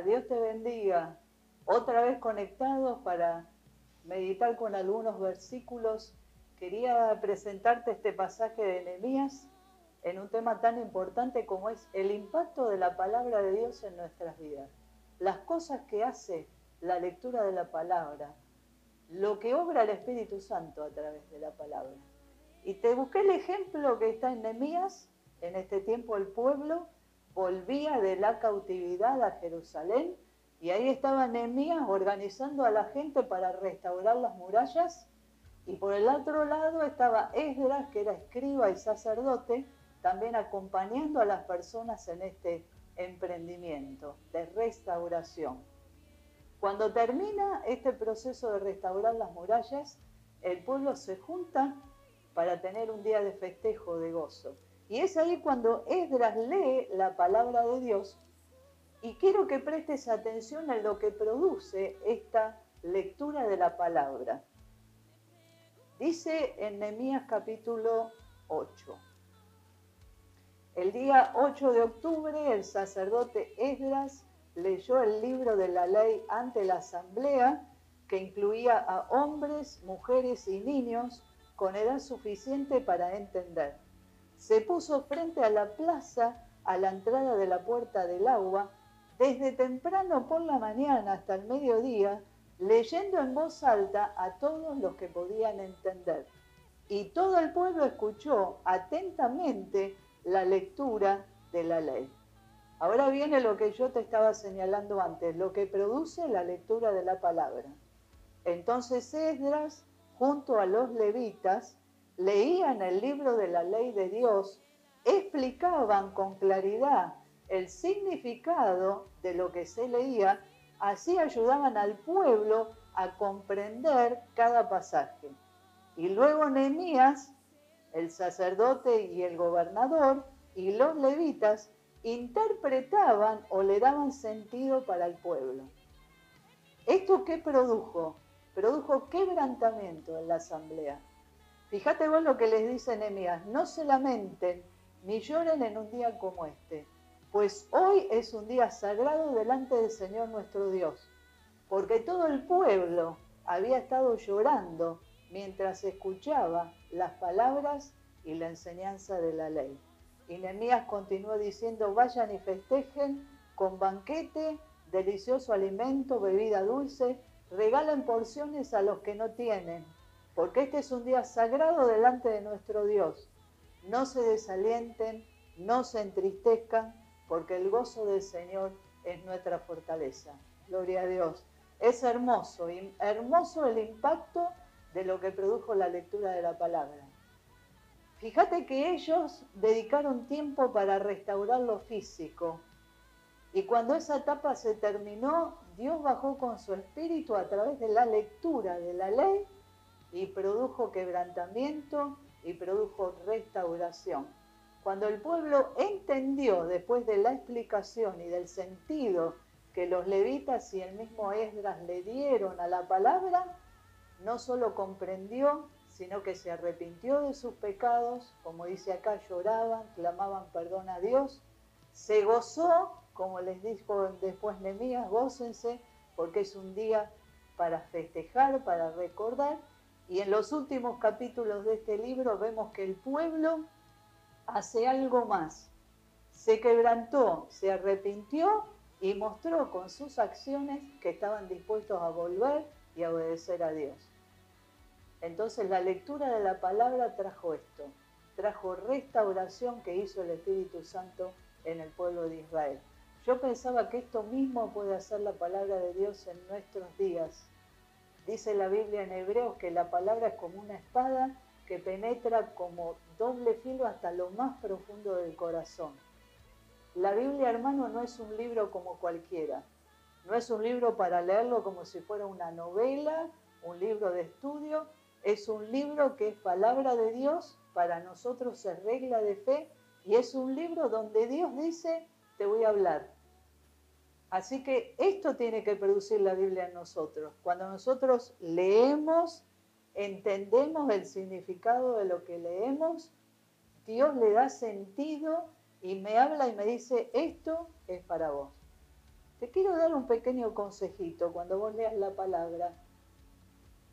Dios te bendiga. Otra vez conectados para meditar con algunos versículos. Quería presentarte este pasaje de Nehemías en un tema tan importante como es el impacto de la palabra de Dios en nuestras vidas. Las cosas que hace la lectura de la palabra, lo que obra el Espíritu Santo a través de la palabra. Y te busqué el ejemplo que está en Nehemías, en este tiempo el pueblo volvía de la cautividad a Jerusalén y ahí estaba Nehemías organizando a la gente para restaurar las murallas y por el otro lado estaba Esdras, que era escriba y sacerdote, también acompañando a las personas en este emprendimiento de restauración. Cuando termina este proceso de restaurar las murallas, el pueblo se junta para tener un día de festejo, de gozo. Y es ahí cuando Esdras lee la palabra de Dios y quiero que prestes atención a lo que produce esta lectura de la palabra. Dice en Nehemías capítulo 8. El día 8 de octubre el sacerdote Esdras leyó el libro de la ley ante la asamblea que incluía a hombres, mujeres y niños con edad suficiente para entender. Se puso frente a la plaza a la entrada de la puerta del agua desde temprano por la mañana hasta el mediodía, leyendo en voz alta a todos los que podían entender. Y todo el pueblo escuchó atentamente la lectura de la ley. Ahora viene lo que yo te estaba señalando antes, lo que produce la lectura de la palabra. Entonces Esdras, junto a los levitas, leían el libro de la ley de Dios, explicaban con claridad el significado de lo que se leía, así ayudaban al pueblo a comprender cada pasaje. Y luego Nehemías, el sacerdote y el gobernador, y los levitas interpretaban o le daban sentido para el pueblo. ¿Esto qué produjo? Produjo quebrantamiento en la asamblea. Fíjate vos lo que les dice Nehemías, no se lamenten ni lloren en un día como este, pues hoy es un día sagrado delante del Señor nuestro Dios, porque todo el pueblo había estado llorando mientras escuchaba las palabras y la enseñanza de la ley. Y Nehemías continuó diciendo, vayan y festejen con banquete, delicioso alimento, bebida dulce, regalen porciones a los que no tienen, porque este es un día sagrado delante de nuestro Dios. No se desalienten, no se entristezcan, porque el gozo del Señor es nuestra fortaleza. Gloria a Dios. Es hermoso, hermoso el impacto de lo que produjo la lectura de la palabra. Fíjate que ellos dedicaron tiempo para restaurar lo físico. Y cuando esa etapa se terminó, Dios bajó con su espíritu a través de la lectura de la ley y produjo quebrantamiento y produjo restauración. Cuando el pueblo entendió, después de la explicación y del sentido que los levitas y el mismo Esdras le dieron a la palabra, no solo comprendió, sino que se arrepintió de sus pecados, como dice acá, lloraban, clamaban perdón a Dios, se gozó, como les dijo después Nemías, gócense, porque es un día para festejar, para recordar, y en los últimos capítulos de este libro vemos que el pueblo hace algo más, se quebrantó, se arrepintió y mostró con sus acciones que estaban dispuestos a volver y a obedecer a Dios. Entonces la lectura de la palabra trajo esto, trajo restauración que hizo el Espíritu Santo en el pueblo de Israel. Yo pensaba que esto mismo puede hacer la palabra de Dios en nuestros días. Dice la Biblia en Hebreos que la palabra es como una espada que penetra como doble filo hasta lo más profundo del corazón. La Biblia, hermano, no es un libro como cualquiera. No es un libro para leerlo como si fuera una novela, un libro de estudio. Es un libro que es palabra de Dios, para nosotros es regla de fe y es un libro donde Dios dice, te voy a hablar. Así que esto tiene que producir la Biblia en nosotros. Cuando nosotros leemos, entendemos el significado de lo que leemos, Dios le da sentido y me habla y me dice, esto es para vos. Te quiero dar un pequeño consejito cuando vos leas la palabra.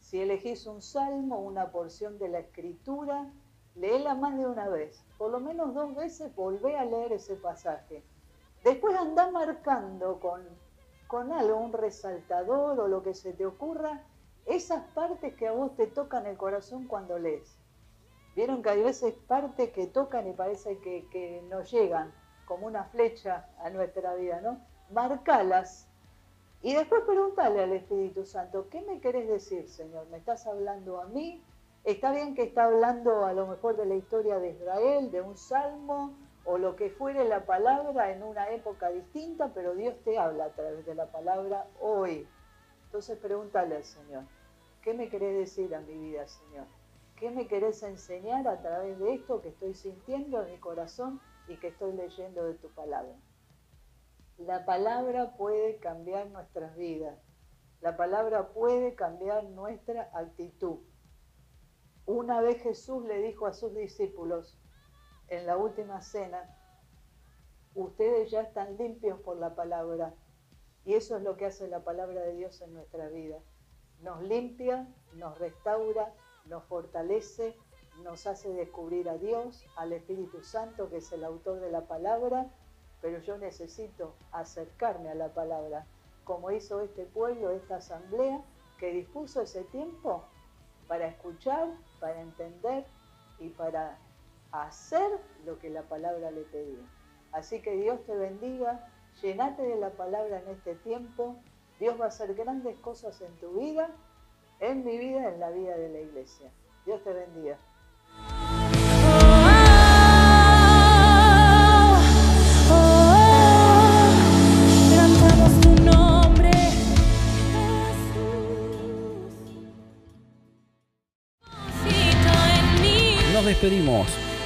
Si elegís un salmo, una porción de la escritura, léela más de una vez. Por lo menos dos veces volvé a leer ese pasaje. Después anda marcando con, con algo, un resaltador o lo que se te ocurra, esas partes que a vos te tocan el corazón cuando lees. Vieron que hay veces partes que tocan y parece que, que nos llegan como una flecha a nuestra vida, ¿no? Marcalas y después preguntale al Espíritu Santo, ¿qué me querés decir, Señor? ¿Me estás hablando a mí? Está bien que está hablando a lo mejor de la historia de Israel, de un salmo o lo que fuere la palabra en una época distinta, pero Dios te habla a través de la palabra hoy. Entonces pregúntale al Señor, ¿qué me querés decir a mi vida, Señor? ¿Qué me querés enseñar a través de esto que estoy sintiendo en mi corazón y que estoy leyendo de tu palabra? La palabra puede cambiar nuestras vidas. La palabra puede cambiar nuestra actitud. Una vez Jesús le dijo a sus discípulos en la última cena, ustedes ya están limpios por la palabra. Y eso es lo que hace la palabra de Dios en nuestra vida. Nos limpia, nos restaura, nos fortalece, nos hace descubrir a Dios, al Espíritu Santo, que es el autor de la palabra, pero yo necesito acercarme a la palabra, como hizo este pueblo, esta asamblea, que dispuso ese tiempo para escuchar, para entender y para hacer lo que la palabra le pedía. Así que Dios te bendiga, llenate de la palabra en este tiempo, Dios va a hacer grandes cosas en tu vida en mi vida, en la vida de la iglesia. Dios te bendiga. Nos despedimos